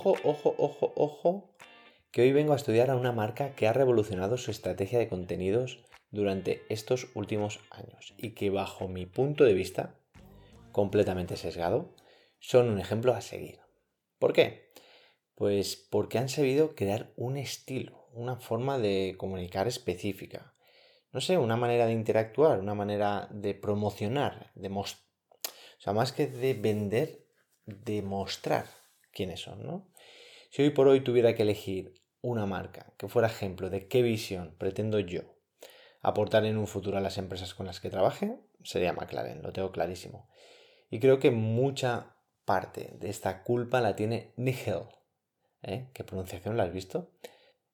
ojo, ojo, ojo, ojo, que hoy vengo a estudiar a una marca que ha revolucionado su estrategia de contenidos durante estos últimos años y que bajo mi punto de vista, completamente sesgado, son un ejemplo a seguir. ¿Por qué? Pues porque han sabido crear un estilo, una forma de comunicar específica. No sé, una manera de interactuar, una manera de promocionar, de o sea, más que de vender, de mostrar quiénes son, ¿no? Si hoy por hoy tuviera que elegir una marca que fuera ejemplo de qué visión pretendo yo aportar en un futuro a las empresas con las que trabaje, sería McLaren, lo tengo clarísimo. Y creo que mucha parte de esta culpa la tiene Nigel. ¿Eh? ¿Qué pronunciación la has visto?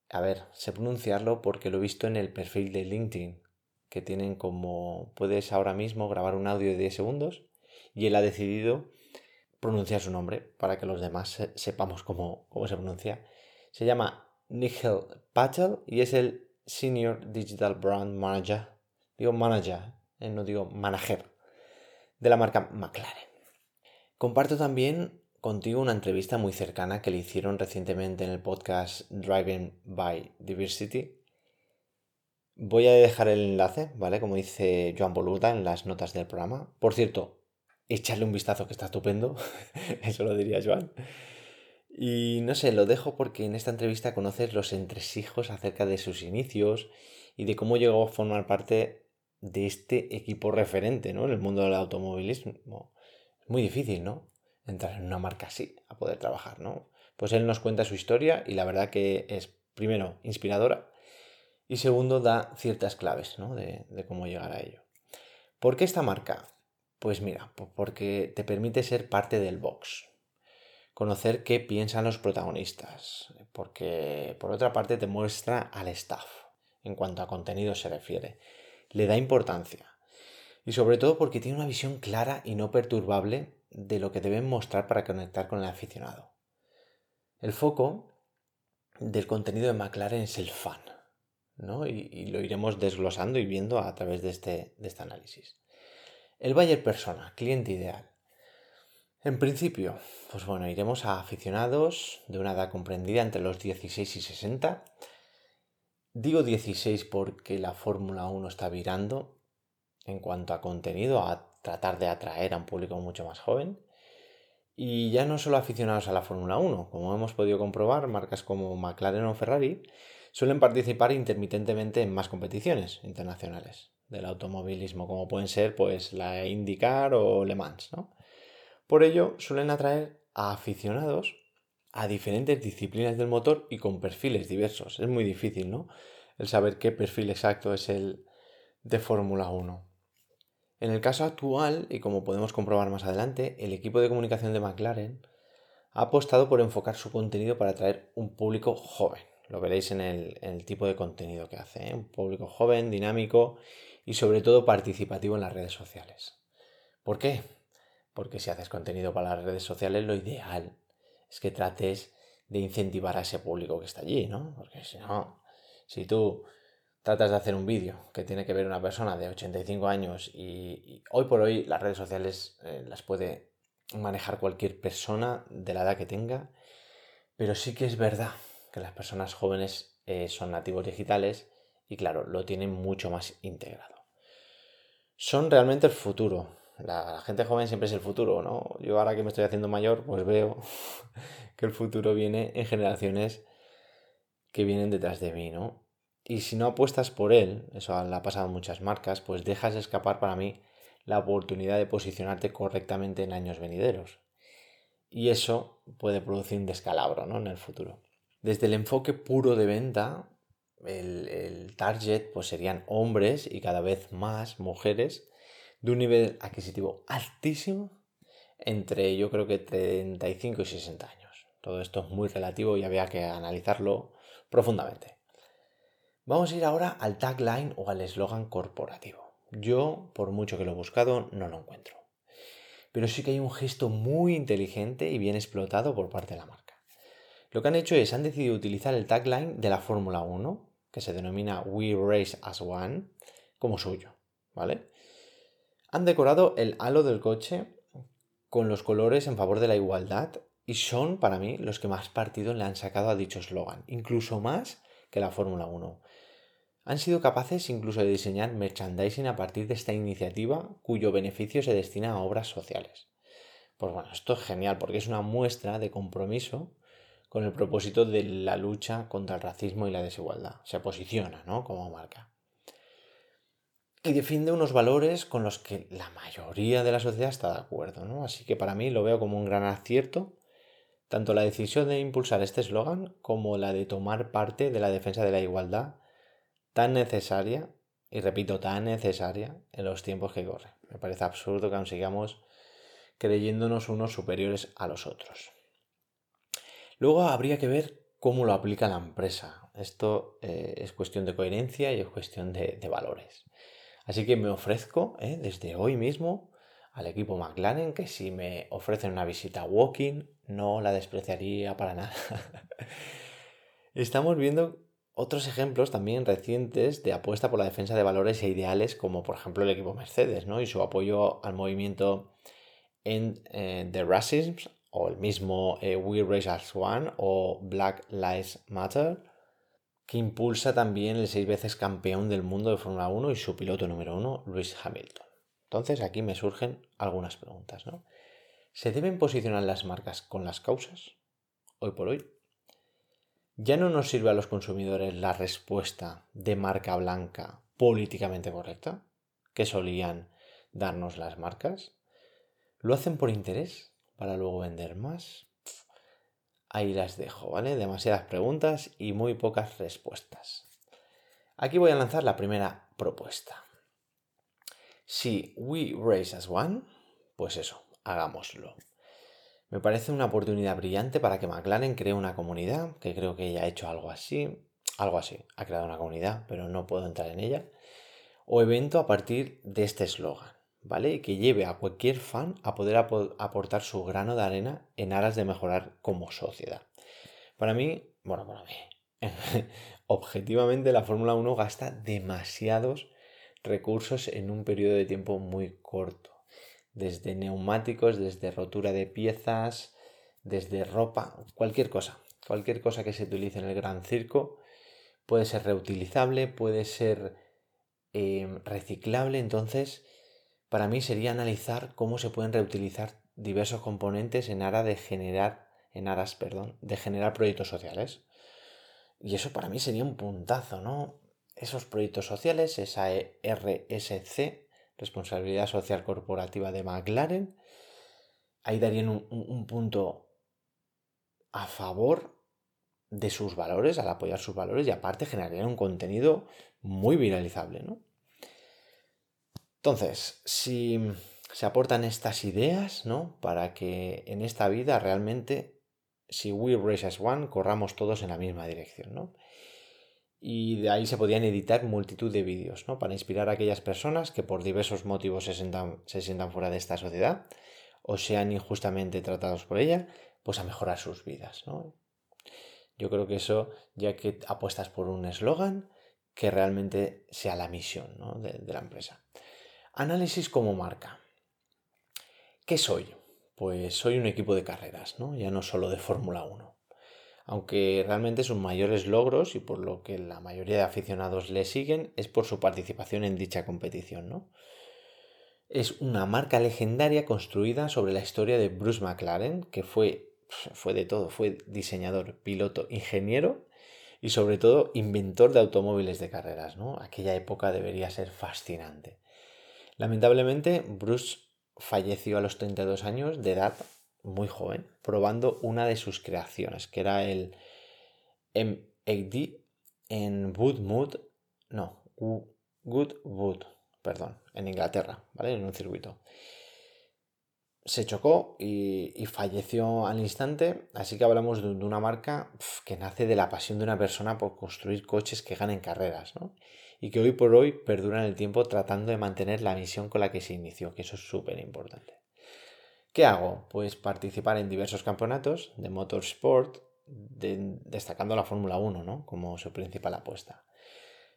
A ver, sé pronunciarlo porque lo he visto en el perfil de LinkedIn, que tienen como puedes ahora mismo grabar un audio de 10 segundos y él ha decidido pronunciar su nombre para que los demás sepamos cómo, cómo se pronuncia. Se llama Nigel Patel y es el Senior Digital Brand Manager. Digo manager, eh, no digo manager, de la marca McLaren. Comparto también contigo una entrevista muy cercana que le hicieron recientemente en el podcast Driving by Diversity. Voy a dejar el enlace, ¿vale? Como dice Joan Boluda en las notas del programa. Por cierto, echarle un vistazo que está estupendo. Eso lo diría Joan. Y no sé, lo dejo porque en esta entrevista conoces los entresijos acerca de sus inicios y de cómo llegó a formar parte de este equipo referente ¿no? en el mundo del automovilismo. Es muy difícil, ¿no? Entrar en una marca así, a poder trabajar, ¿no? Pues él nos cuenta su historia y la verdad que es, primero, inspiradora y segundo, da ciertas claves ¿no? de, de cómo llegar a ello. ¿Por qué esta marca? Pues mira, porque te permite ser parte del box, conocer qué piensan los protagonistas, porque por otra parte te muestra al staff en cuanto a contenido se refiere, le da importancia y sobre todo porque tiene una visión clara y no perturbable de lo que deben mostrar para conectar con el aficionado. El foco del contenido de McLaren es el fan, ¿no? y, lo iremos desglosando y viendo a través de este, de este análisis. El Bayer Persona, cliente ideal. En principio, pues bueno, iremos a aficionados de una edad comprendida entre los 16 y 60. Digo 16 porque la Fórmula 1 está virando en cuanto a contenido, a tratar de atraer a un público mucho más joven. Y ya no solo aficionados a la Fórmula 1, como hemos podido comprobar, marcas como McLaren o Ferrari suelen participar intermitentemente en más competiciones internacionales del automovilismo, como pueden ser pues la IndyCar o Le Mans, ¿no? Por ello suelen atraer a aficionados a diferentes disciplinas del motor y con perfiles diversos. Es muy difícil, ¿no? El saber qué perfil exacto es el de Fórmula 1. En el caso actual, y como podemos comprobar más adelante, el equipo de comunicación de McLaren ha apostado por enfocar su contenido para atraer un público joven. Lo veréis en el, tipo de contenido que hace. ¿eh? Un público joven, dinámico y sobre todo participativo en las redes sociales. ¿Por qué? Porque si haces contenido para las redes sociales, lo ideal es que trates de incentivar a ese público que está allí, ¿no? Porque si no, si tú tratas de hacer un vídeo que tiene que ver una persona de 85 años y, hoy por hoy las redes sociales eh, las puede manejar cualquier persona de la edad que tenga, pero sí que es verdad que las personas jóvenes eh, son nativos digitales y claro, lo tienen mucho más integrado son realmente el futuro. La gente joven siempre es el futuro, ¿no? Yo ahora que me estoy haciendo mayor, pues veo que el futuro viene en generaciones que vienen detrás de mí, ¿no? Y si no apuestas por él, eso le ha pasado a muchas marcas, pues dejas escapar para mí la oportunidad de posicionarte correctamente en años venideros. Y eso puede producir un descalabro ¿no? en el futuro. Desde el enfoque puro de venta, el, target pues serían hombres y cada vez más mujeres de un nivel adquisitivo altísimo entre yo creo que 35 y 60 años. Todo esto es muy relativo y había que analizarlo profundamente. Vamos a ir ahora al tagline o al eslogan corporativo. Yo, por mucho que lo he buscado, no lo encuentro. Pero sí que hay un gesto muy inteligente y bien explotado por parte de la marca. Lo que han hecho es, han decidido utilizar el tagline de la Fórmula 1, que se denomina We Race as One, como suyo, ¿vale? Han decorado el halo del coche con los colores en favor de la igualdad y son para mí los que más partido le han sacado a dicho eslogan, incluso más que la Fórmula 1. Han sido capaces incluso de diseñar merchandising a partir de esta iniciativa cuyo beneficio se destina a obras sociales. Pues bueno, esto es genial porque es una muestra de compromiso con el propósito de la lucha contra el racismo y la desigualdad. Se posiciona, ¿no? Como marca. Y defiende unos valores con los que la mayoría de la sociedad está de acuerdo, ¿no? Así que para mí lo veo como un gran acierto, tanto la decisión de impulsar este eslogan como la de tomar parte de la defensa de la igualdad tan necesaria, y repito, tan necesaria en los tiempos que corren. Me parece absurdo que aún sigamos creyéndonos unos superiores a los otros. Luego habría que ver cómo lo aplica la empresa. Esto eh, es cuestión de coherencia y es cuestión de, valores. Así que me ofrezco eh, desde hoy mismo al equipo McLaren que si me ofrecen una visita walking no la despreciaría para nada. Estamos viendo otros ejemplos también recientes de apuesta por la defensa de valores e ideales como por ejemplo el equipo Mercedes ¿no? y su apoyo al movimiento en eh, the Racism o el mismo eh, We Race as One o Black Lives Matter, que impulsa también el seis veces campeón del mundo de Fórmula 1 y su piloto número uno, Lewis Hamilton. Entonces aquí me surgen algunas preguntas, ¿no? ¿Se deben posicionar las marcas con las causas? Hoy por hoy. ¿Ya no nos sirve a los consumidores la respuesta de marca blanca políticamente correcta que solían darnos las marcas? ¿Lo hacen por interés? Para luego vender más? Ahí las dejo, ¿vale? Demasiadas preguntas y muy pocas respuestas. Aquí voy a lanzar la primera propuesta. Si we race as one, pues eso, hagámoslo. Me parece una oportunidad brillante para que McLaren cree una comunidad, que creo que ella ha hecho algo así, algo así, ha creado una comunidad, pero no puedo entrar en ella, o evento a partir de este eslogan. ¿Vale? Que lleve a cualquier fan a poder aportar su grano de arena en aras de mejorar como sociedad. Para mí, bueno, para mí, objetivamente la Fórmula 1 gasta demasiados recursos en un periodo de tiempo muy corto. Desde neumáticos, desde rotura de piezas, desde ropa, cualquier cosa. Cualquier cosa que se utilice en el gran circo puede ser reutilizable, puede ser eh, reciclable. Entonces, para mí sería analizar cómo se pueden reutilizar diversos componentes en aras de generar, en aras, perdón, de generar proyectos sociales. Y eso para mí sería un puntazo, ¿no? Esos proyectos sociales, esa RSC, Responsabilidad Social Corporativa de McLaren, ahí darían un, un punto a favor de sus valores, al apoyar sus valores y aparte generarían un contenido muy viralizable, ¿no? Entonces, si se aportan estas ideas, ¿no? Para que en esta vida realmente, si we race as one, corramos todos en la misma dirección, ¿no? Y de ahí se podían editar multitud de vídeos, ¿no? Para inspirar a aquellas personas que por diversos motivos se sientan, se sientan fuera de esta sociedad o sean injustamente tratados por ella, pues a mejorar sus vidas, ¿no? Yo creo que eso, ya que apuestas por un eslogan, que realmente sea la misión ¿no? de, de la empresa. Análisis como marca. ¿Qué soy? Pues soy un equipo de carreras, ¿no? Ya no solo de Fórmula 1. Aunque realmente sus mayores logros y por lo que la mayoría de aficionados le siguen es por su participación en dicha competición, ¿no? Es una marca legendaria construida sobre la historia de Bruce McLaren, que fue, fue de todo, fue diseñador, piloto, ingeniero y sobre todo inventor de automóviles de carreras, ¿no? Aquella época debería ser fascinante. Lamentablemente, Bruce falleció a los 32 años de edad, muy joven, probando una de sus creaciones, que era el M80 en Woodmood, no, Goodwood, perdón, en Inglaterra, ¿vale? En un circuito. Se chocó y, falleció al instante, así que hablamos de, una marca que nace de la pasión de una persona por construir coches que ganen carreras, ¿no? y que hoy por hoy perduran el tiempo tratando de mantener la misión con la que se inició, que eso es súper importante. ¿Qué hago? Pues participar en diversos campeonatos de motorsport, destacando la Fórmula 1 ¿no? como su principal apuesta.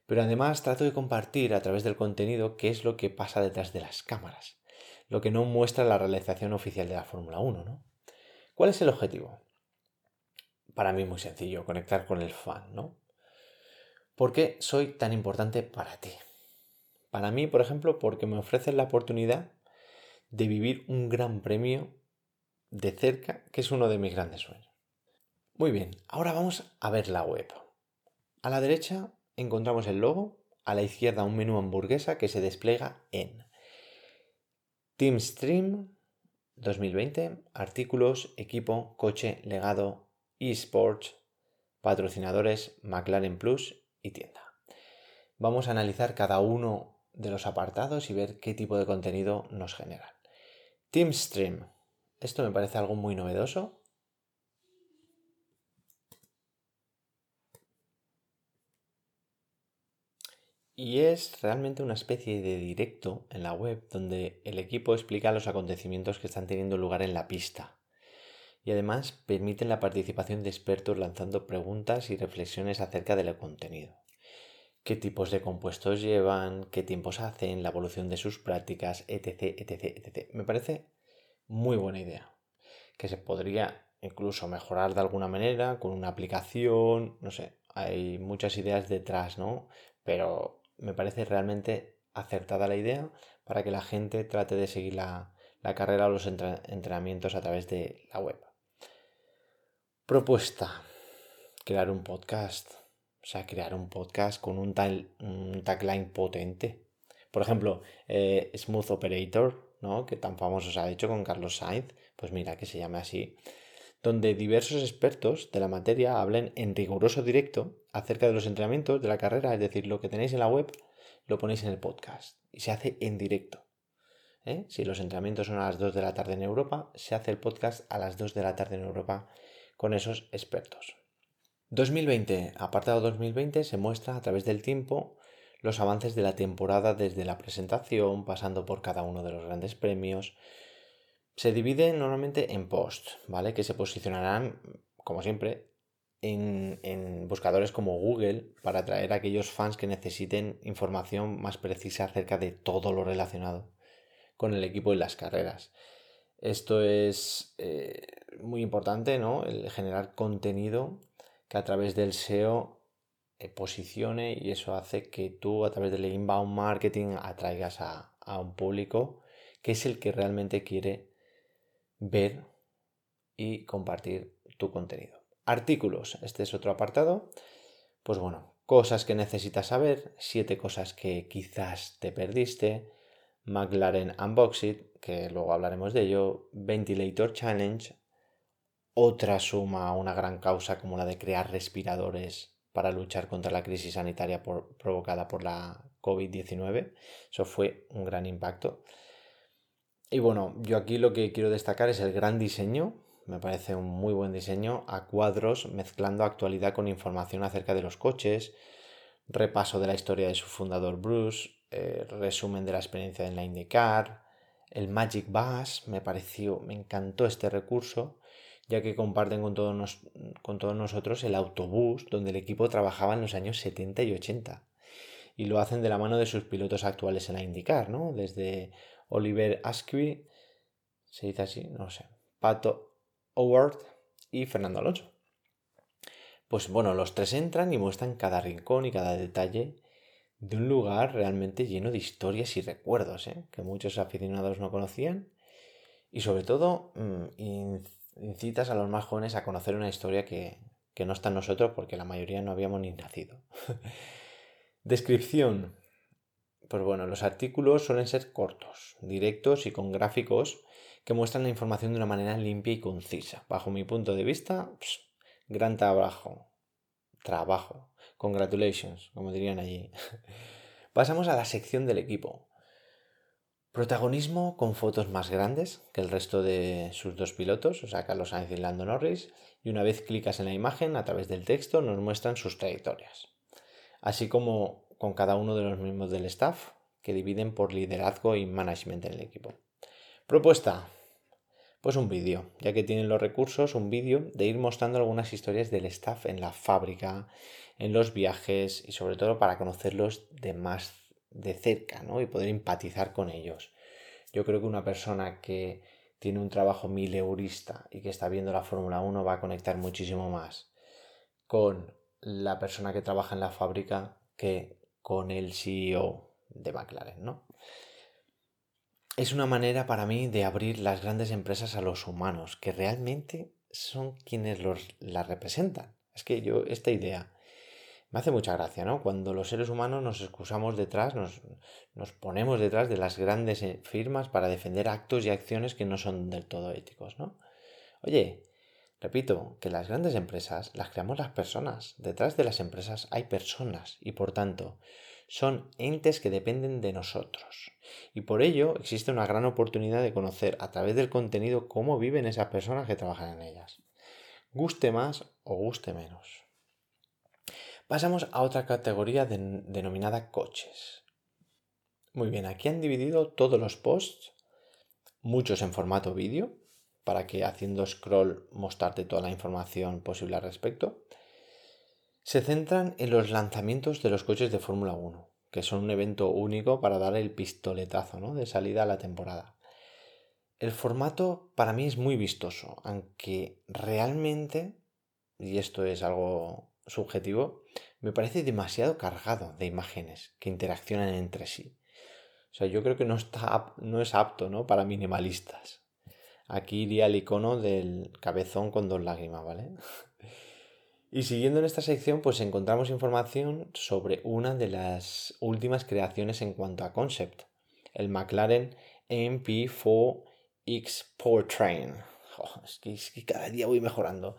Pero además trato de compartir a través del contenido qué es lo que pasa detrás de las cámaras, lo que no muestra la realización oficial de la Fórmula 1. ¿no? ¿Cuál es el objetivo? Para mí muy sencillo, conectar con el fan, ¿no? ¿Por qué soy tan importante para ti? Para mí, por ejemplo, porque me ofrecen la oportunidad de vivir un gran premio de cerca, que es uno de mis grandes sueños. Muy bien, ahora vamos a ver la web. A la derecha encontramos el logo, a la izquierda un menú hamburguesa que se despliega en Teamstream 2020, artículos, equipo, coche, legado, eSports, patrocinadores, McLaren Plus y tienda. Vamos a analizar cada uno de los apartados y ver qué tipo de contenido nos generan. Teamstream. Esto me parece algo muy novedoso Y es realmente una especie de directo en la web donde el equipo explica los acontecimientos que están teniendo lugar en la pista. Y además permiten la participación de expertos lanzando preguntas y reflexiones acerca del contenido. ¿Qué tipos de compuestos llevan? ¿Qué tiempos hacen? La evolución de sus prácticas, etc, etc, etc. Me parece muy buena idea. Que se podría incluso mejorar de alguna manera con una aplicación, no sé, hay muchas ideas detrás, ¿no? Pero me parece realmente acertada la idea para que la gente trate de seguir la, carrera o los entrenamientos a través de la web. Propuesta. Crear un podcast. O sea, crear un podcast con un, tagline potente. Por ejemplo, eh, Smooth Operator, ¿no? que tan famoso se ha hecho con Carlos Sainz, pues mira, que se llame así, donde diversos expertos de la materia hablen en riguroso directo acerca de los entrenamientos de la carrera, es decir, lo que tenéis en la web lo ponéis en el podcast y se hace en directo. ¿eh? Si los entrenamientos son a las 2 de la tarde en Europa, se hace el podcast a las 2 de la tarde en Europa con esos expertos. 2020, apartado 2020, se muestra a través del tiempo los avances de la temporada desde la presentación, pasando por cada uno de los grandes premios. Se divide normalmente en posts, ¿vale? Que se posicionarán, como siempre, en, buscadores como Google para atraer a aquellos fans que necesiten información más precisa acerca de todo lo relacionado con el equipo y las carreras. Esto es eh, muy importante, ¿no? El generar contenido que a través del SEO eh, posicione y eso hace que tú a través del inbound marketing atraigas a, a un público que es el que realmente quiere ver y compartir tu contenido. Artículos, este es otro apartado. Pues bueno, cosas que necesitas saber, siete cosas que quizás te perdiste, McLaren Unboxed, que luego hablaremos de ello, Ventilator Challenge, otra suma a una gran causa como la de crear respiradores para luchar contra la crisis sanitaria provocada por la COVID-19. Eso fue un gran impacto. Y bueno, yo aquí lo que quiero destacar es el gran diseño me parece un muy buen diseño, a cuadros mezclando actualidad con información acerca de los coches, repaso de la historia de su fundador Bruce, eh, resumen de la experiencia en la IndyCar, el Magic Bus, me pareció, me encantó este recurso, ya que comparten con todos, con todos nosotros el autobús donde el equipo trabajaba en los años 70 y 80. Y lo hacen de la mano de sus pilotos actuales en la IndyCar, ¿no? Desde Oliver Askew, se dice así, no sé, Pato Howard y Fernando Alonso. Pues bueno, los tres entran y muestran cada rincón y cada detalle de un lugar realmente lleno de historias y recuerdos, ¿eh? que muchos aficionados no conocían. Y sobre todo, mm, incitas a los más jóvenes a conocer una historia que, que no está en nosotros porque la mayoría no habíamos ni nacido. Descripción. Pues bueno, los artículos suelen ser cortos, directos y con gráficos que muestran la información de una manera limpia y concisa. Bajo mi punto de vista, gran trabajo. Trabajo. Congratulations, como dirían allí. Pasamos a la sección del equipo. Protagonismo con fotos más grandes que el resto de sus dos pilotos, o sea, Carlos Sainz y Lando Norris, y una vez clicas en la imagen, a través del texto nos muestran sus trayectorias, así como con cada uno de los miembros del staff, que dividen por liderazgo y management en el equipo. Propuesta. Pues un vídeo, ya que tienen los recursos, un vídeo de ir mostrando algunas historias del staff en la fábrica, en los viajes y sobre todo para conocerlos de más de cerca, ¿no? Y poder empatizar con ellos. Yo creo que una persona que tiene un trabajo mileurista y que está viendo la Fórmula 1 va a conectar muchísimo más con la persona que trabaja en la fábrica que con el CEO de McLaren, ¿no? Es una manera para mí de abrir las grandes empresas a los humanos, que realmente son quienes los, las representan. Es que yo, esta idea me hace mucha gracia, ¿no? Cuando los seres humanos nos excusamos detrás, nos, nos ponemos detrás de las grandes eh, firmas para defender actos y acciones que no son del todo éticos, ¿no? Oye, repito, que las grandes empresas las creamos las personas. Detrás de las empresas hay personas y por tanto son entes que dependen de nosotros. Y por ello existe una gran oportunidad de conocer a través del contenido cómo viven esas personas que trabajan en ellas. Guste más o guste menos. Pasamos a otra categoría denominada coches. Muy bien, aquí han dividido todos los posts, muchos en formato vídeo, para que haciendo scroll mostrarte toda la información posible al respecto. Se centran en los lanzamientos de los coches de Fórmula 1, que son un evento único para dar el pistoletazo de salida a la temporada. El formato para mí es muy vistoso, aunque realmente, y esto es algo subjetivo, me parece demasiado cargado de imágenes que interaccionan entre sí. O sea, yo creo que no, está, no es apto ¿no? para minimalistas. Aquí iría el icono del cabezón con dos lágrimas, ¿vale? Y siguiendo en esta sección, pues encontramos información sobre una de las últimas creaciones en cuanto a concept, el McLaren MP4X Powertrain. es, que, es que cada día voy mejorando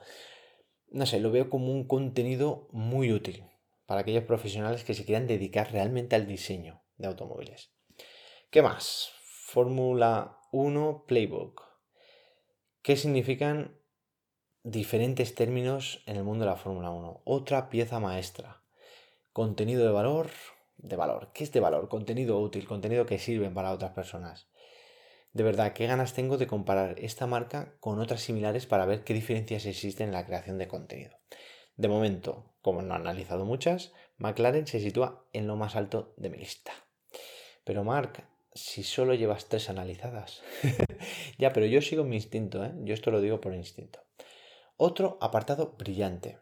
no sé, lo veo como un contenido muy útil para aquellos profesionales que se quieran dedicar realmente al diseño de automóviles. ¿Qué más? Fórmula 1 Playbook. ¿Qué significan diferentes términos en el mundo de la Fórmula 1? Otra pieza maestra. Contenido de valor, de valor. ¿Qué es de valor? Contenido útil, contenido que sirve para otras personas. De verdad, qué ganas tengo de comparar esta marca con otras similares para ver qué diferencias existen en la creación de contenido. De momento, como no he analizado muchas, McLaren se sitúa en lo más alto de mi lista. Pero Mark, si solo llevas tres analizadas. ya, pero yo sigo mi instinto, ¿eh? Yo esto lo digo por instinto. Otro apartado brillante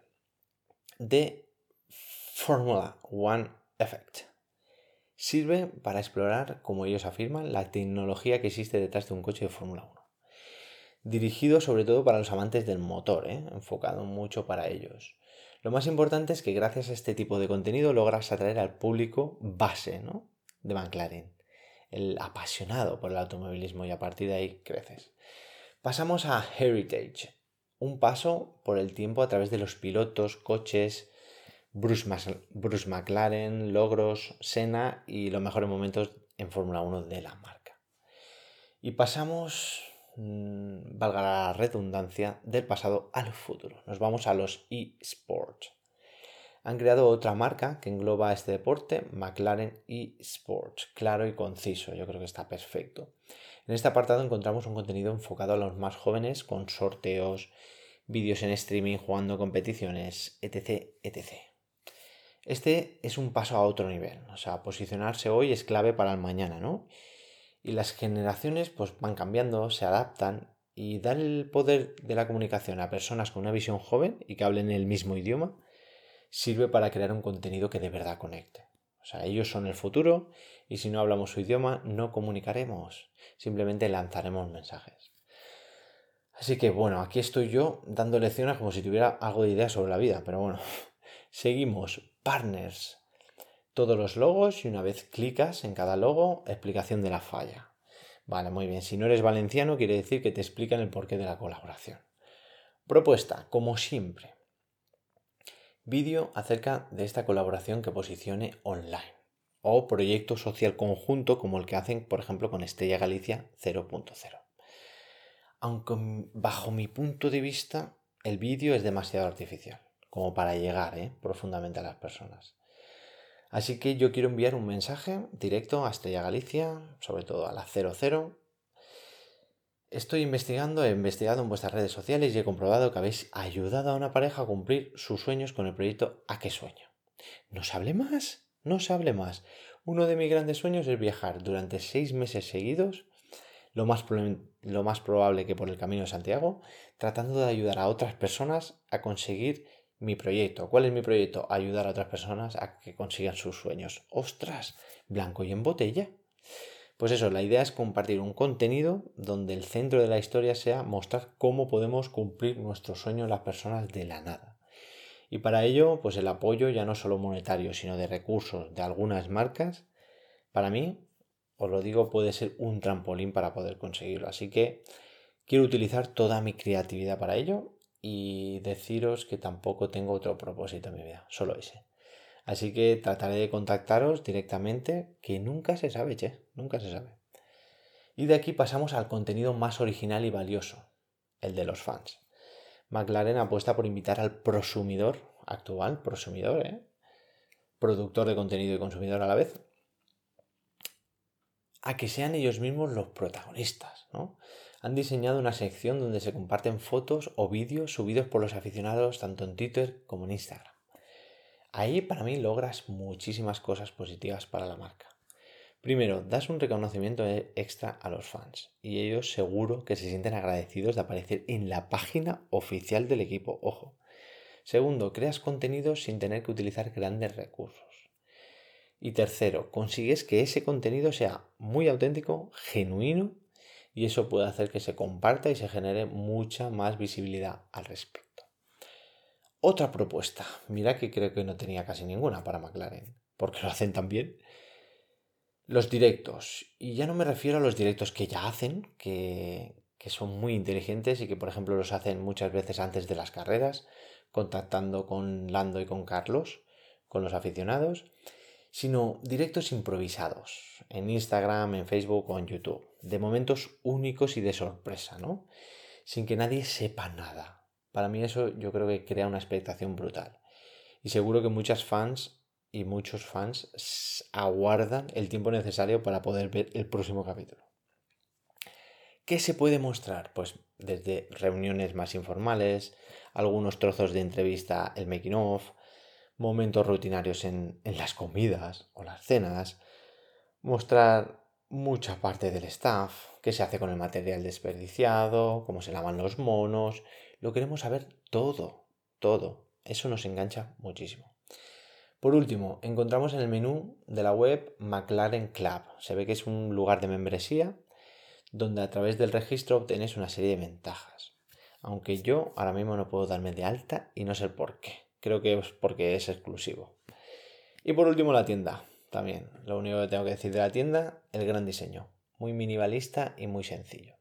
de Formula One Effect. Sirve para explorar, como ellos afirman, la tecnología que existe detrás de un coche de Fórmula 1. Dirigido sobre todo para los amantes del motor, ¿eh? enfocado mucho para ellos. Lo más importante es que gracias a este tipo de contenido logras atraer al público base ¿no? de McLaren, el apasionado por el automovilismo y a partir de ahí creces. Pasamos a Heritage, un paso por el tiempo a través de los pilotos, coches, Bruce, McLaren, logros, Senna y los mejores momentos en Fórmula 1 de la marca. Y pasamos, mm, valga la redundancia, del pasado al futuro. Nos vamos a los eSports. Han creado otra marca que engloba este deporte, McLaren eSports. Claro y conciso, yo creo que está perfecto. En este apartado encontramos un contenido enfocado a los más jóvenes con sorteos, vídeos en streaming, jugando competiciones, etc. etc. Este es un paso a otro nivel, o sea, posicionarse hoy es clave para el mañana, ¿no? Y las generaciones pues van cambiando, se adaptan y dar el poder de la comunicación a personas con una visión joven y que hablen el mismo idioma sirve para crear un contenido que de verdad conecte. O sea, ellos son el futuro y si no hablamos su idioma no comunicaremos, simplemente lanzaremos mensajes. Así que bueno, aquí estoy yo dando lecciones como si tuviera algo de idea sobre la vida, pero bueno, seguimos partners. Todos los logos y una vez clicas en cada logo, explicación de la falla. Vale, muy bien. Si no eres valenciano, quiere decir que te explican el porqué de la colaboración. Propuesta, como siempre. Vídeo acerca de esta colaboración que posicione online. O proyecto social conjunto como el que hacen, por ejemplo, con Estrella Galicia 0.0. Aunque bajo mi punto de vista, el vídeo es demasiado artificial como para llegar ¿eh? profundamente a las personas. Así que yo quiero enviar un mensaje directo a Estrella Galicia, sobre todo a la 00. Estoy investigando, he investigado en vuestras redes sociales y he comprobado que habéis ayudado a una pareja a cumplir sus sueños con el proyecto ¿A qué sueño? No se hable más, no se hable más. Uno de mis grandes sueños es viajar durante seis meses seguidos lo más, lo más probable que por el camino de Santiago, tratando de ayudar a otras personas a conseguir mi proyecto. ¿Cuál es mi proyecto? Ayudar a otras personas a que consigan sus sueños. ¡Ostras! Blanco y en botella. Pues eso, la idea es compartir un contenido donde el centro de la historia sea mostrar cómo podemos cumplir nuestros sueños las personas de la nada. Y para ello, pues el apoyo ya no solo monetario, sino de recursos de algunas marcas, para mí, os lo digo, puede ser un trampolín para poder conseguirlo. Así que quiero utilizar toda mi creatividad para ello y deciros que tampoco tengo otro propósito en mi vida, solo ese. Así que trataré de contactaros directamente, que nunca se sabe, che, nunca se sabe. Y de aquí pasamos al contenido más original y valioso, el de los fans. McLaren apuesta por invitar al prosumidor actual, prosumidor, ¿eh? productor de contenido y consumidor a la vez, a que sean ellos mismos los protagonistas, ¿no? Han diseñado una sección donde se comparten fotos o vídeos subidos por los aficionados tanto en Twitter como en Instagram. Ahí para mí logras muchísimas cosas positivas para la marca. Primero, das un reconocimiento e-, extra a los fans y ellos seguro que se sienten agradecidos de aparecer en la página oficial del equipo, ojo. Segundo, creas contenido sin tener que utilizar grandes recursos. Y tercero, consigues que ese contenido sea muy auténtico, genuino y eso puede hacer que se comparta y se genere mucha más visibilidad al respecto. Otra propuesta. Mira que creo que no tenía casi ninguna para McLaren, porque lo hacen tan bien. Los directos. Y ya no me refiero a los directos que ya hacen, que, que son muy inteligentes y que, por ejemplo, los hacen muchas veces antes de las carreras, contactando con Lando y con Carlos, con los aficionados, sino directos improvisados, en Instagram, en Facebook o en YouTube, de momentos únicos y de sorpresa, ¿no? Sin que nadie sepa nada para mí eso yo creo que crea una expectación brutal. Y seguro que muchas fans y muchos fans aguardan el tiempo necesario para poder ver el próximo capítulo. ¿Qué se puede mostrar? Pues desde reuniones más informales, algunos trozos de entrevista, el making of, momentos rutinarios en, en las comidas o las cenas, mostrar mucha parte del staff, qué se hace con el material desperdiciado, cómo se lavan los monos, lo queremos saber todo, todo. Eso nos engancha muchísimo. Por último, encontramos en el menú de la web McLaren Club. Se ve que es un lugar de membresía donde a través del registro obtienes una serie de ventajas. Aunque yo ahora mismo no puedo darme de alta y no sé por qué. Creo que es porque es exclusivo. Y por último la tienda. También, lo único que tengo que decir de la tienda, el gran diseño. Muy minimalista y muy sencillo.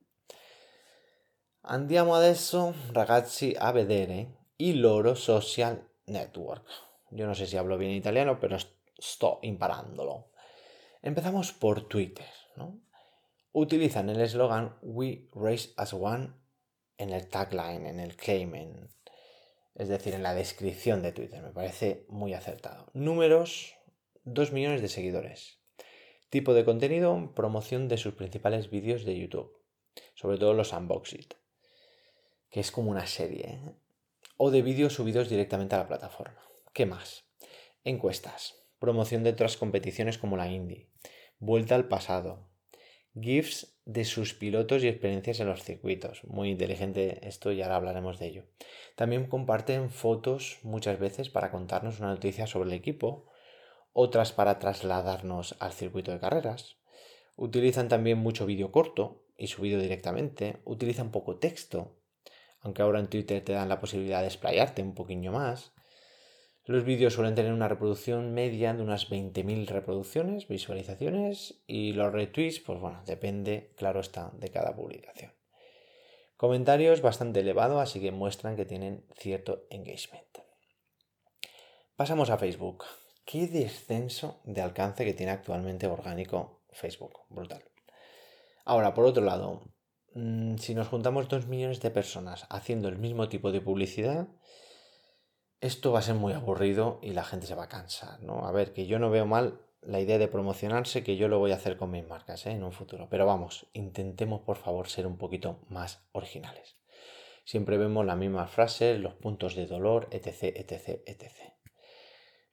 Andiamo adesso, ragazzi, a vedere i loro social network. Yo no sé si hablo bien italiano, pero sto imparándolo. Empezamos por Twitter. Utilizan el eslogan We Race as One en el tagline, en el claim, es decir, en la descripción de Twitter. Me parece muy acertado. Números, 2 millones de seguidores. Tipo de contenido, promoción de sus principales vídeos de YouTube, sobre todo los unboxing que es como una serie, ¿eh? o de vídeos subidos directamente a la plataforma. ¿Qué más? Encuestas, promoción de otras competiciones como la Indy, vuelta al pasado, GIFs de sus pilotos y experiencias en los circuitos. Muy inteligente esto y ahora hablaremos de ello. También comparten fotos muchas veces para contarnos una noticia sobre el equipo, otras para trasladarnos al circuito de carreras. Utilizan también mucho vídeo corto y subido directamente. Utilizan poco texto aunque ahora en Twitter te dan la posibilidad de explayarte un poquillo más. Los vídeos suelen tener una reproducción media de unas 20.000 reproducciones, visualizaciones y los retweets, pues bueno, depende, claro está, de cada publicación. Comentarios bastante elevados, así que muestran que tienen cierto engagement. Pasamos a Facebook. Qué descenso de alcance que tiene actualmente orgánico Facebook. Brutal. Ahora, por otro lado, Mm, si nos juntamos dos millones de personas haciendo el mismo tipo de publicidad, esto va a ser muy aburrido y la gente se va a cansar, ¿no? A ver, que yo no veo mal la idea de promocionarse, que yo lo voy a hacer con mis marcas ¿eh? en un futuro. Pero vamos, intentemos por favor ser un poquito más originales. Siempre vemos las mismas frases, los puntos de dolor, etc, etc, etc.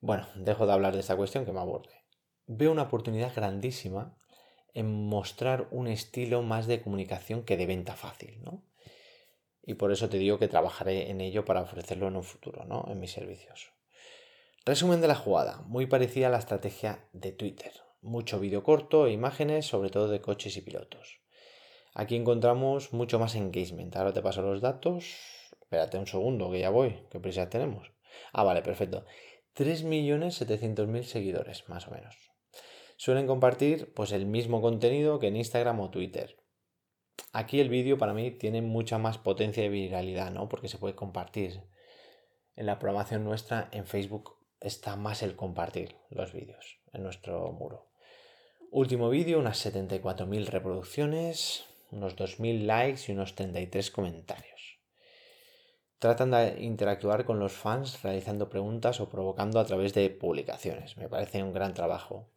Bueno, dejo de hablar de esta cuestión que me aburre. Veo una oportunidad grandísima en mostrar un estilo más de comunicación que de venta fácil, ¿no? Y por eso te digo que trabajaré en ello para ofrecerlo en un futuro, ¿no? En mis servicios. Resumen de la jugada, muy parecida a la estrategia de Twitter. Mucho vídeo corto e imágenes, sobre todo de coches y pilotos. Aquí encontramos mucho más engagement. Ahora te paso los datos. Espérate un segundo, que ya voy. ¿Qué prisa tenemos? Ah, vale, perfecto. 3.700.000 seguidores, más o menos. Suelen compartir pues el mismo contenido que en Instagram o Twitter. Aquí el vídeo para mí tiene mucha más potencia de viralidad, ¿no? Porque se puede compartir. En la programación nuestra en Facebook está más el compartir los vídeos en nuestro muro. Último vídeo, unas 74.000 reproducciones, unos 2.000 likes y unos 33 comentarios. Tratan de interactuar con los fans realizando preguntas o provocando a través de publicaciones. Me parece un gran trabajo.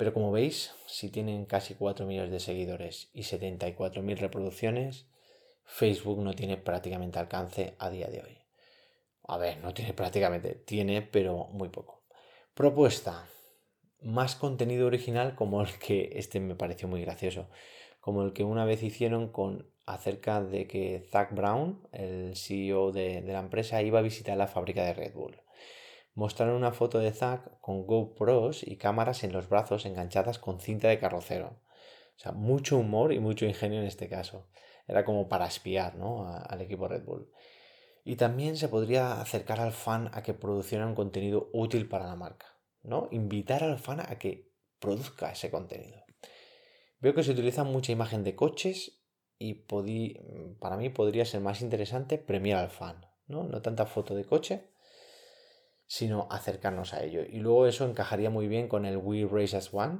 Pero como veis, si tienen casi 4 millones de seguidores y 74.000 reproducciones, Facebook no tiene prácticamente alcance a día de hoy. A ver, no tiene prácticamente, tiene, pero muy poco. Propuesta. Más contenido original como el que este me pareció muy gracioso, como el que una vez hicieron con acerca de que Zach Brown, el CEO de, de la empresa, iba a visitar la fábrica de Red Bull mostraron una foto de Zack con GoPros y cámaras en los brazos enganchadas con cinta de carrocero. O sea, mucho humor y mucho ingenio en este caso. Era como para espiar ¿no? al equipo Red Bull. Y también se podría acercar al fan a que produciera un contenido útil para la marca. ¿no? Invitar al fan a que produzca ese contenido. Veo que se utiliza mucha imagen de coches y para mí podría ser más interesante premiar al fan. ¿no? no tanta foto de coche, sino acercarnos a ello. Y luego eso encajaría muy bien con el We Race as One.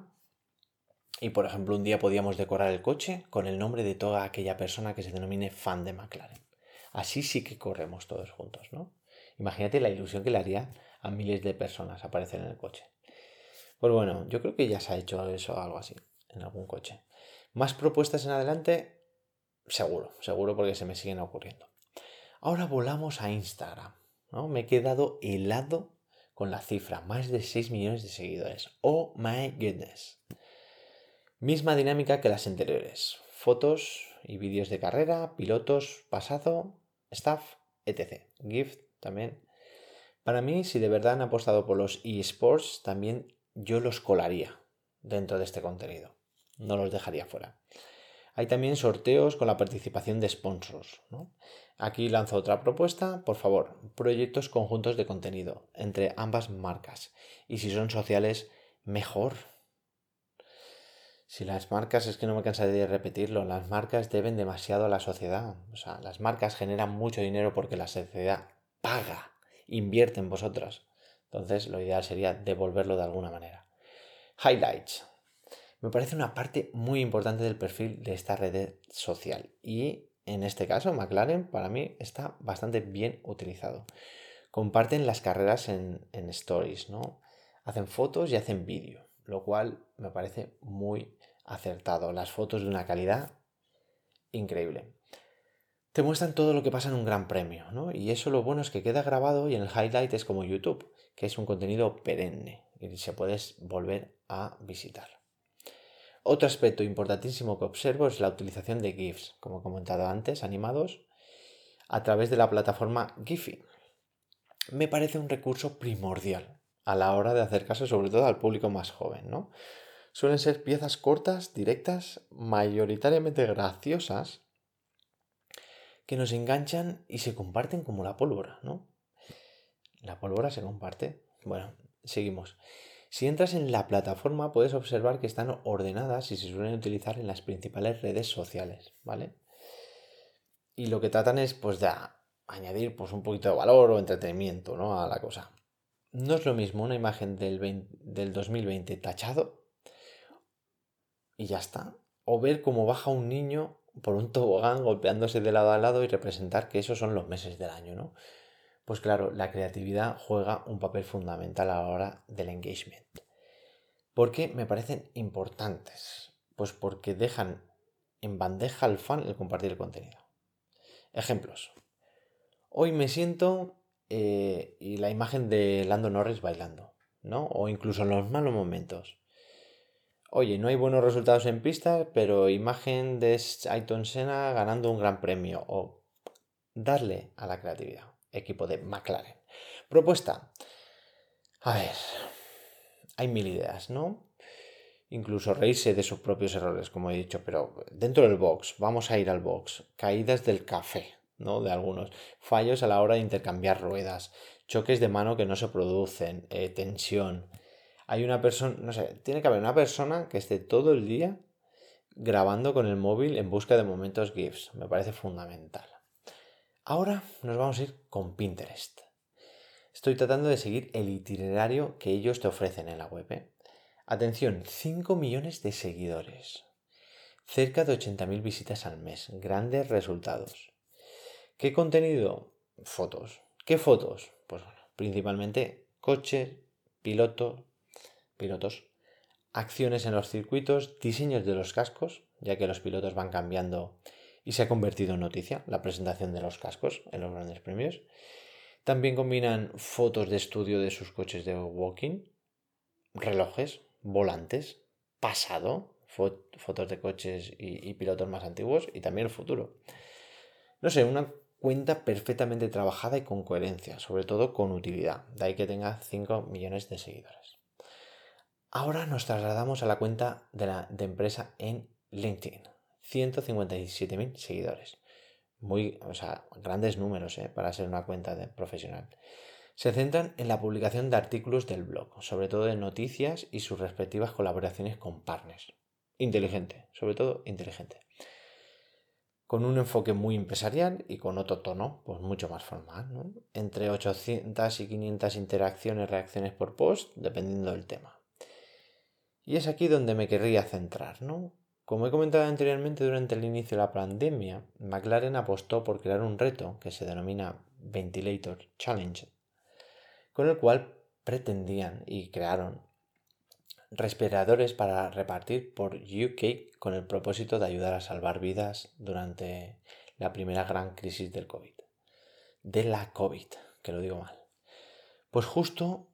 Y por ejemplo, un día podíamos decorar el coche con el nombre de toda aquella persona que se denomine fan de McLaren. Así sí que corremos todos juntos, ¿no? Imagínate la ilusión que le haría a miles de personas aparecer en el coche. Pues bueno, yo creo que ya se ha hecho eso algo así en algún coche. Más propuestas en adelante, seguro, seguro porque se me siguen ocurriendo. Ahora volamos a Instagram. Me he quedado helado con la cifra, más de 6 millones de seguidores. Oh my goodness. Misma dinámica que las anteriores. Fotos y vídeos de carrera, pilotos, pasado, staff, etc. Gift también. Para mí, si de verdad han apostado por los eSports, también yo los colaría dentro de este contenido. No los dejaría fuera. Hay también sorteos con la participación de sponsors. Aquí lanzo otra propuesta. Por favor, proyectos conjuntos de contenido entre ambas marcas. Y si son sociales, mejor. Si las marcas, es que no me cansaré de repetirlo, las marcas deben demasiado a la sociedad. O sea, las marcas generan mucho dinero porque la sociedad paga, invierte en vosotras. Entonces, lo ideal sería devolverlo de alguna manera. Highlights me parece una parte muy importante del perfil de esta red social. Y en este caso, McLaren para mí está bastante bien utilizado. Comparten las carreras en, stories, ¿no? Hacen fotos y hacen vídeo, lo cual me parece muy acertado. Las fotos de una calidad increíble. Te muestran todo lo que pasa en un gran premio, ¿no? Y eso lo bueno es que queda grabado y en el highlight es como YouTube, que es un contenido perenne y se puedes volver a visitar. Otro aspecto importantísimo que observo es la utilización de GIFs, como he comentado antes, animados, a través de la plataforma Giphy. Me parece un recurso primordial a la hora de hacer caso sobre todo al público más joven, ¿no? Suelen ser piezas cortas, directas, mayoritariamente graciosas, que nos enganchan y se comparten como la pólvora, ¿no? La pólvora se comparte. Bueno, seguimos. Si entras en la plataforma puedes observar que están ordenadas y se suelen utilizar en las principales redes sociales, ¿vale? Y lo que tratan es pues de añadir pues un poquito de valor o entretenimiento, ¿no? A la cosa. No es lo mismo una imagen del, del 2020 tachado y ya está. O ver cómo baja un niño por un tobogán golpeándose de lado a lado y representar que esos son los meses del año, ¿no? Pues claro, la creatividad juega un papel fundamental a la hora del engagement. ¿Por qué me parecen importantes? Pues porque dejan en bandeja al fan el compartir el contenido. Ejemplos. Hoy me siento eh, y la imagen de Lando Norris bailando, ¿no? O incluso en los malos momentos. Oye, no hay buenos resultados en pista, pero imagen de Ayton Senna ganando un gran premio. O darle a la creatividad. Equipo de McLaren. Propuesta. A ver, hay mil ideas, ¿no? Incluso reírse de sus propios errores, como he dicho, pero dentro del box, vamos a ir al box. Caídas del café, ¿no? De algunos. Fallos a la hora de intercambiar ruedas. Choques de mano que no se producen. Eh, tensión hay una persona, no sé, tiene que haber una persona que esté todo el día grabando con el móvil en busca de momentos GIFs. Me parece fundamental. Ahora nos vamos a ir con Pinterest. Estoy tratando de seguir el itinerario que ellos te ofrecen en la web. ¿eh? Atención, 5 millones de seguidores. Cerca de 80.000 visitas al mes. Grandes resultados. ¿Qué contenido? Fotos. ¿Qué fotos? Pues bueno, principalmente coches, pilotos, pilotos, acciones en los circuitos, diseños de los cascos, ya que los pilotos van cambiando y se ha convertido en noticia la presentación de los cascos en los grandes premios. También combinan fotos de estudio de sus coches de walking, relojes, volantes, pasado, fotos de coches y, pilotos más antiguos y también el futuro. No sé, una cuenta perfectamente trabajada y con coherencia, sobre todo con utilidad. De ahí que tenga 5 millones de seguidores. Ahora nos trasladamos a la cuenta de la de empresa en LinkedIn. 157.000 seguidores. Muy, o sea, grandes números ¿eh? para ser una cuenta de profesional. Se centran en la publicación de artículos del blog, sobre todo de noticias y sus respectivas colaboraciones con partners. Inteligente, sobre todo inteligente. Con un enfoque muy empresarial y con otro tono, pues mucho más formal. Entre 800 y 500 interacciones, reacciones por post, dependiendo del tema. Y es aquí donde me querría centrar, ¿no? Como he comentado anteriormente durante el inicio de la pandemia, McLaren apostó por crear un reto que se denomina Ventilator Challenge, con el cual pretendían y crearon respiradores para repartir por UK con el propósito de ayudar a salvar vidas durante la primera gran crisis del COVID. De la COVID, que lo digo mal. Pues justo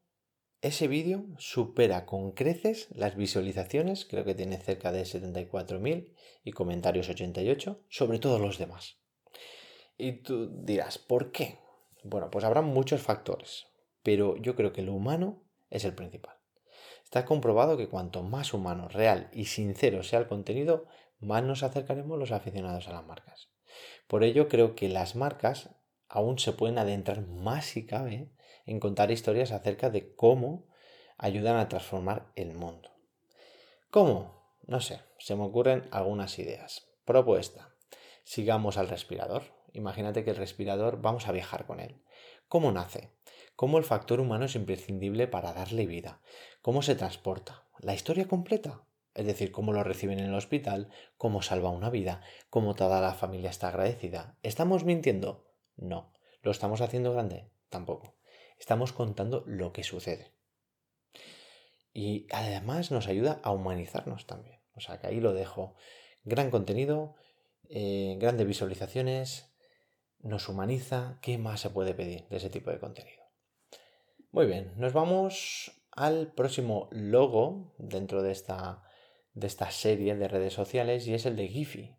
ese vídeo supera con creces las visualizaciones, creo que tiene cerca de 74.000 y comentarios 88, sobre todos los demás. Y tú dirás, ¿por qué? Bueno, pues habrá muchos factores, pero yo creo que lo humano es el principal. Está comprobado que cuanto más humano, real y sincero sea el contenido, más nos acercaremos los aficionados a las marcas. Por ello creo que las marcas aún se pueden adentrar más si cabe en contar historias acerca de cómo ayudan a transformar el mundo. ¿Cómo? No sé, se me ocurren algunas ideas. Propuesta. Sigamos al respirador. Imagínate que el respirador vamos a viajar con él. ¿Cómo nace? ¿Cómo el factor humano es imprescindible para darle vida? ¿Cómo se transporta? ¿La historia completa? Es decir, cómo lo reciben en el hospital, cómo salva una vida, cómo toda la familia está agradecida. ¿Estamos mintiendo? No. ¿Lo estamos haciendo grande? Tampoco estamos contando lo que sucede. Y además nos ayuda a humanizarnos también. O sea que ahí lo dejo. Gran contenido, eh, grandes visualizaciones, nos humaniza. ¿Qué más se puede pedir de ese tipo de contenido? Muy bien, nos vamos al próximo logo dentro de esta, de esta serie de redes sociales y es el de Giphy,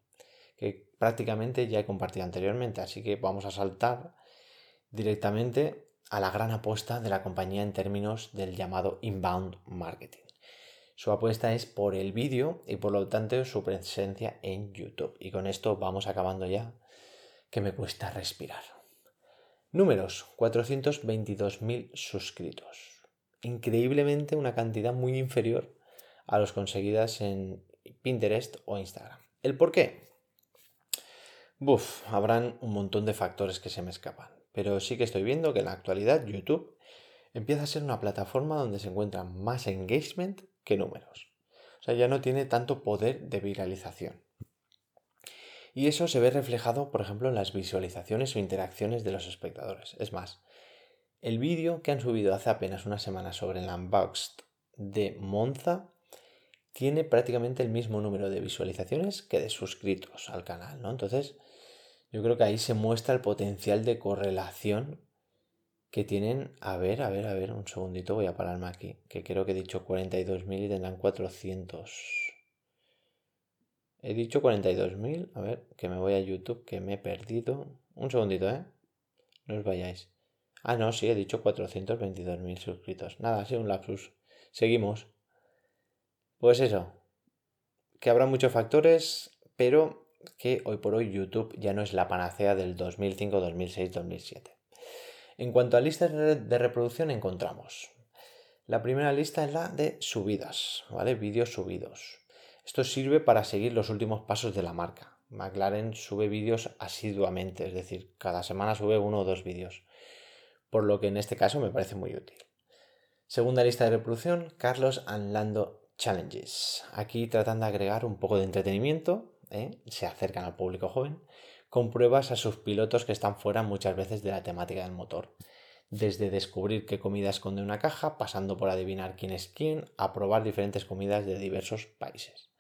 que prácticamente ya he compartido anteriormente, así que vamos a saltar directamente a la gran apuesta de la compañía en términos del llamado inbound marketing. Su apuesta es por el vídeo y por lo tanto su presencia en YouTube. Y con esto vamos acabando ya, que me cuesta respirar. Números, 422.000 suscritos. Increíblemente una cantidad muy inferior a los conseguidas en Pinterest o Instagram. ¿El por qué? Buf, habrán un montón de factores que se me escapan. Pero sí que estoy viendo que en la actualidad YouTube empieza a ser una plataforma donde se encuentra más engagement que números. O sea, ya no tiene tanto poder de viralización. Y eso se ve reflejado, por ejemplo, en las visualizaciones o interacciones de los espectadores. Es más, el vídeo que han subido hace apenas una semana sobre el unboxed de Monza tiene prácticamente el mismo número de visualizaciones que de suscritos al canal, ¿no? Entonces, yo creo que ahí se muestra el potencial de correlación que tienen, a ver, a ver, a ver, un segundito, voy a pararme aquí, que creo que he dicho 42.000 y tendrán 400. He dicho 42.000, a ver, que me voy a YouTube, que me he perdido. Un segundito, ¿eh? No os vayáis. Ah, no, sí, he dicho 422.000 suscritos. Nada, ha sido un lapsus. Seguimos. Pues eso, que habrá muchos factores, pero que hoy por hoy YouTube ya no es la panacea del 2005, 2006, 2007. En cuanto a listas de reproducción encontramos. La primera lista es la de subidas, ¿vale? Vídeos subidos. Esto sirve para seguir los últimos pasos de la marca. McLaren sube vídeos asiduamente, es decir, cada semana sube uno o dos vídeos, por lo que en este caso me parece muy útil. Segunda lista de reproducción, Carlos and Lando Challenges. Aquí tratan de agregar un poco de entretenimiento, ¿eh? se acercan al público joven, con pruebas a sus pilotos que están fuera muchas veces de la temática del motor. Desde descubrir qué comida esconde una caja, pasando por adivinar quién es quién, a probar diferentes comidas de diversos países.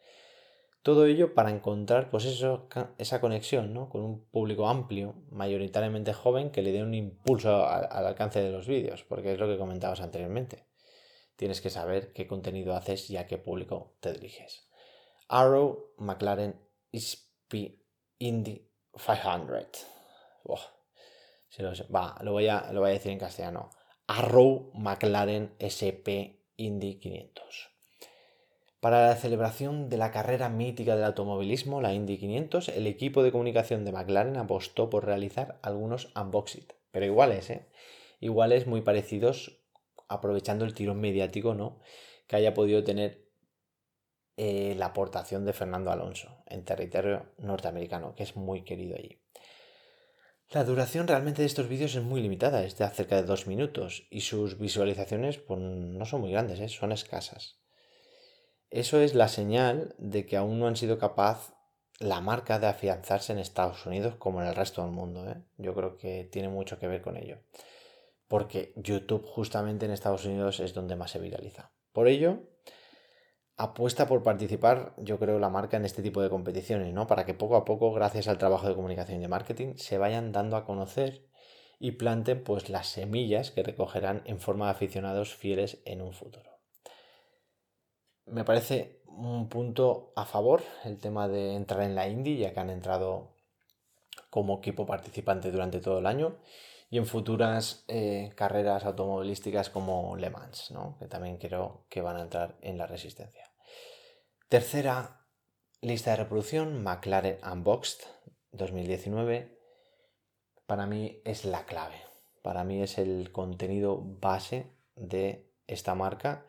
Todo ello para encontrar pues eso, esa conexión ¿no? con un público amplio, mayoritariamente joven, que le dé un impulso al, al alcance de los vídeos, porque es lo que comentabas anteriormente. Tienes que saber qué contenido haces y a qué público te diriges. Arrow, McLaren, SP, Indy 500. va, lo voy, a, lo voy a decir en castellano. Arrow, McLaren, SP, Indy 500. Para la celebración de la carrera mítica del automovilismo, la Indy 500, el equipo de comunicación de McLaren apostó por realizar algunos unboxing, pero iguales, ¿eh? Iguales muy parecidos, aprovechando el tirón mediático, ¿no? Que haya podido tener eh, la aportación de Fernando Alonso en territorio norteamericano, que es muy querido allí. La duración realmente de estos vídeos es muy limitada, es de cerca de dos minutos, y sus visualizaciones pues, no son muy grandes, ¿eh? son escasas. Eso es la señal de que aún no han sido capaz la marca de afianzarse en Estados Unidos como en el resto del mundo. ¿eh? Yo creo que tiene mucho que ver con ello. Porque YouTube justamente en Estados Unidos es donde más se viraliza. Por ello, apuesta por participar, yo creo, la marca en este tipo de competiciones, ¿no? Para que poco a poco, gracias al trabajo de comunicación y de marketing, se vayan dando a conocer y planten pues las semillas que recogerán en forma de aficionados fieles en un futuro. Me parece un punto a favor el tema de entrar en la Indy, ya que han entrado como equipo participante durante todo el año y en futuras eh, carreras automovilísticas como Le Mans, ¿no? que también creo que van a entrar en la resistencia. Tercera lista de reproducción, McLaren Unboxed 2019. Para mí es la clave. Para mí es el contenido base de esta marca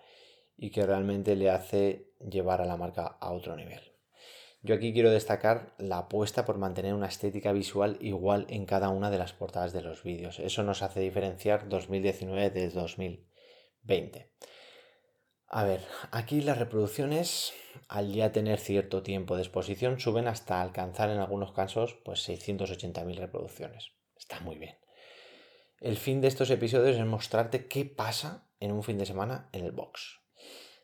y que realmente le hace llevar a la marca a otro nivel. Yo aquí quiero destacar la apuesta por mantener una estética visual igual en cada una de las portadas de los vídeos. Eso nos hace diferenciar 2019 de 2020. A ver, aquí las reproducciones, al ya tener cierto tiempo de exposición, suben hasta alcanzar en algunos casos pues 680.000 reproducciones. Está muy bien. El fin de estos episodios es mostrarte qué pasa en un fin de semana en el box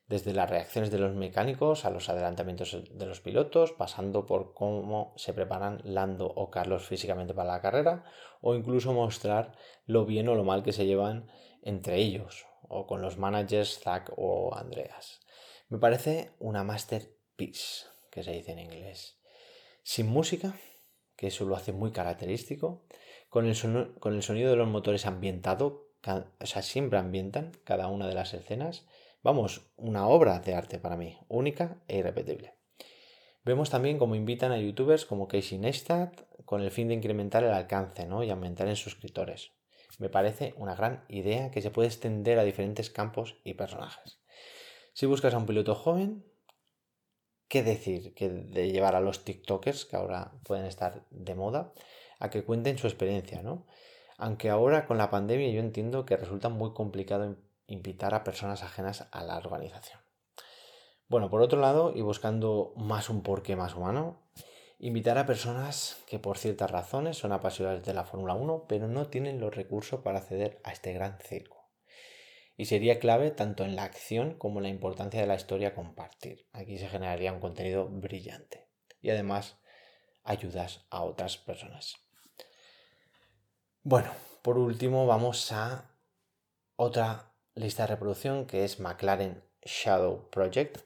desde las reacciones de los mecánicos a los adelantamientos de los pilotos, pasando por cómo se preparan Lando o Carlos físicamente para la carrera, o incluso mostrar lo bien o lo mal que se llevan entre ellos, o con los managers Zach o Andreas. Me parece una masterpiece, que se dice en inglés. Sin música, que eso lo hace muy característico, con el, con el sonido de los motores ambientado, o sea, siempre ambientan cada una de las escenas, Vamos, una obra de arte para mí, única e irrepetible. Vemos también cómo invitan a youtubers como Casey Neistat con el fin de incrementar el alcance ¿no? y aumentar en suscriptores. Me parece una gran idea que se puede extender a diferentes campos y personajes. Si buscas a un piloto joven, ¿qué decir que de llevar a los TikTokers, que ahora pueden estar de moda, a que cuenten su experiencia, ¿no? Aunque ahora con la pandemia yo entiendo que resulta muy complicado invitar a personas ajenas a la organización. Bueno, por otro lado, y buscando más un porqué más humano, invitar a personas que por ciertas razones son apasionadas de la Fórmula 1, pero no tienen los recursos para acceder a este gran circo. Y sería clave tanto en la acción como en la importancia de la historia compartir. Aquí se generaría un contenido brillante. Y además ayudas a otras personas. Bueno, Por último, vamos a otra lista de reproducción que es McLaren Shadow Project.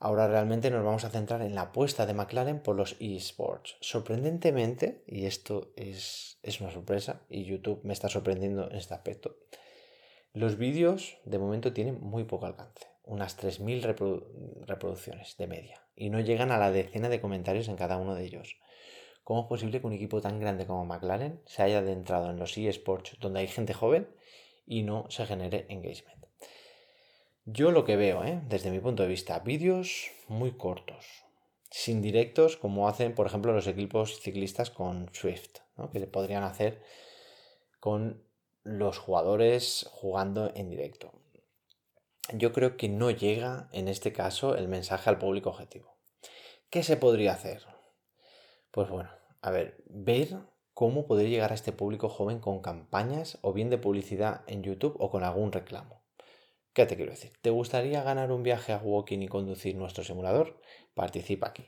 Ahora realmente nos vamos a centrar en la apuesta de McLaren por los esports. Sorprendentemente, y esto es, es una sorpresa, y YouTube me está sorprendiendo en este aspecto, los vídeos de momento tienen muy poco alcance, unas 3.000 reproducciones de media, y no llegan a la decena de comentarios en cada uno de ellos. ¿Cómo es posible que un equipo tan grande como McLaren se haya adentrado en los eSports donde hay gente joven y no se genere engagement? Yo lo que veo, ¿eh? desde mi punto de vista, vídeos muy cortos, sin directos como hacen, por ejemplo, los equipos ciclistas con Swift, que podrían hacer con los jugadores jugando en directo. Yo creo que no llega en este caso el mensaje al público objetivo. ¿Qué se podría hacer? Pues bueno, a ver, ver cómo poder llegar a este público joven con campañas o bien de publicidad en YouTube o con algún reclamo. ¿Qué te quiero decir? ¿Te gustaría ganar un viaje a Walking y conducir nuestro simulador? Participa aquí.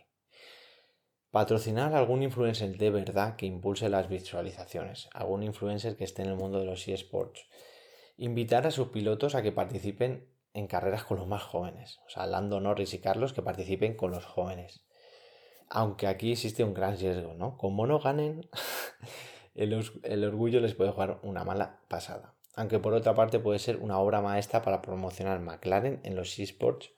Patrocinar a algún influencer de verdad que impulse las visualizaciones, algún influencer que esté en el mundo de los eSports. Invitar a sus pilotos a que participen en carreras con los más jóvenes, o sea, Lando Norris y Carlos que participen con los jóvenes. Aunque aquí existe un gran riesgo, ¿no? Como no ganen, el, orgullo les puede jugar una mala pasada. Aunque por otra parte puede ser una obra maestra para promocionar McLaren en los esports,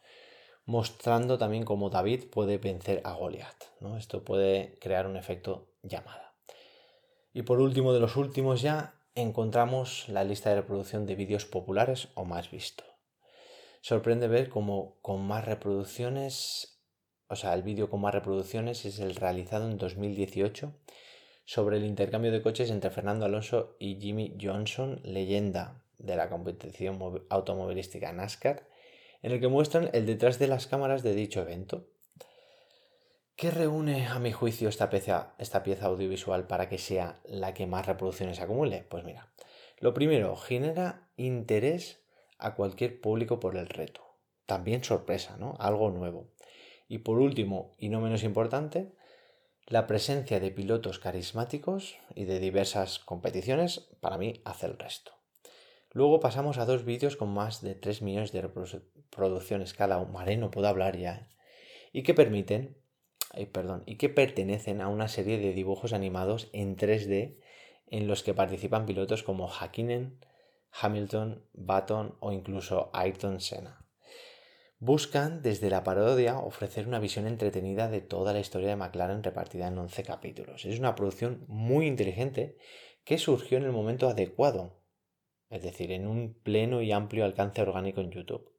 mostrando también cómo David puede vencer a Goliath. ¿no? Esto puede crear un efecto llamada. Y por último de los últimos ya encontramos la lista de reproducción de vídeos populares o más vistos. Sorprende ver cómo con más reproducciones o sea, el vídeo con más reproducciones es el realizado en 2018 sobre el intercambio de coches entre Fernando Alonso y Jimmy Johnson, leyenda de la competición automovilística NASCAR, en el que muestran el detrás de las cámaras de dicho evento. ¿Qué reúne, a mi juicio, esta pieza, audiovisual para que sea la que más reproducciones acumule? Pues mira, lo primero, genera interés a cualquier público por el reto. También sorpresa, ¿no? Algo nuevo. Y por último, y no menos importante, la presencia de pilotos carismáticos y de diversas competiciones, para mí, hace el resto. Luego pasamos a dos vídeos con más de 3 millones de reproducciones cada uno. no puedo hablar ya. ¿eh? Y que permiten, perdón, y que pertenecen a una serie de dibujos animados en 3D en los que participan pilotos como Hakkinen, Hamilton, Button o incluso Ayrton Senna. Buscan desde la parodia ofrecer una visión entretenida de toda la historia de McLaren repartida en 11 capítulos. Es una producción muy inteligente que surgió en el momento adecuado, es decir, en un pleno y amplio alcance orgánico en YouTube.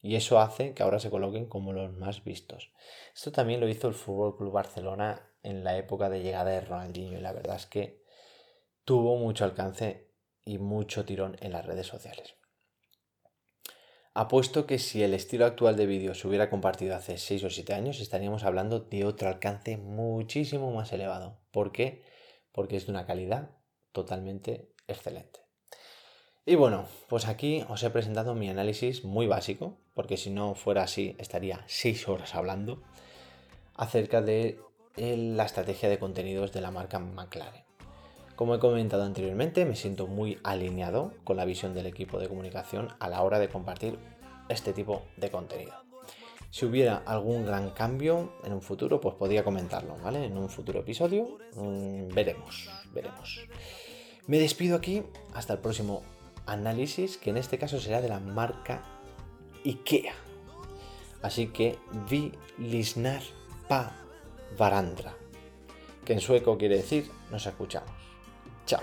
Y eso hace que ahora se coloquen como los más vistos. Esto también lo hizo el Fútbol Club Barcelona en la época de llegada de Ronaldinho y la verdad es que tuvo mucho alcance y mucho tirón en las redes sociales. Apuesto que si el estilo actual de vídeo se hubiera compartido hace 6 o 7 años, estaríamos hablando de otro alcance muchísimo más elevado. ¿Por qué? Porque es de una calidad totalmente excelente. Y bueno, pues aquí os he presentado mi análisis muy básico, porque si no fuera así estaría 6 horas hablando, acerca de la estrategia de contenidos de la marca McLaren. Como he comentado anteriormente, me siento muy alineado con la visión del equipo de comunicación a la hora de compartir este tipo de contenido. Si hubiera algún gran cambio en un futuro, pues podría comentarlo, ¿vale? En un futuro episodio. Mm, veremos, veremos. Me despido aquí hasta el próximo análisis, que en este caso será de la marca IKEA. Así que vi lisnar pa varandra, que en sueco quiere decir nos escuchamos. Chao.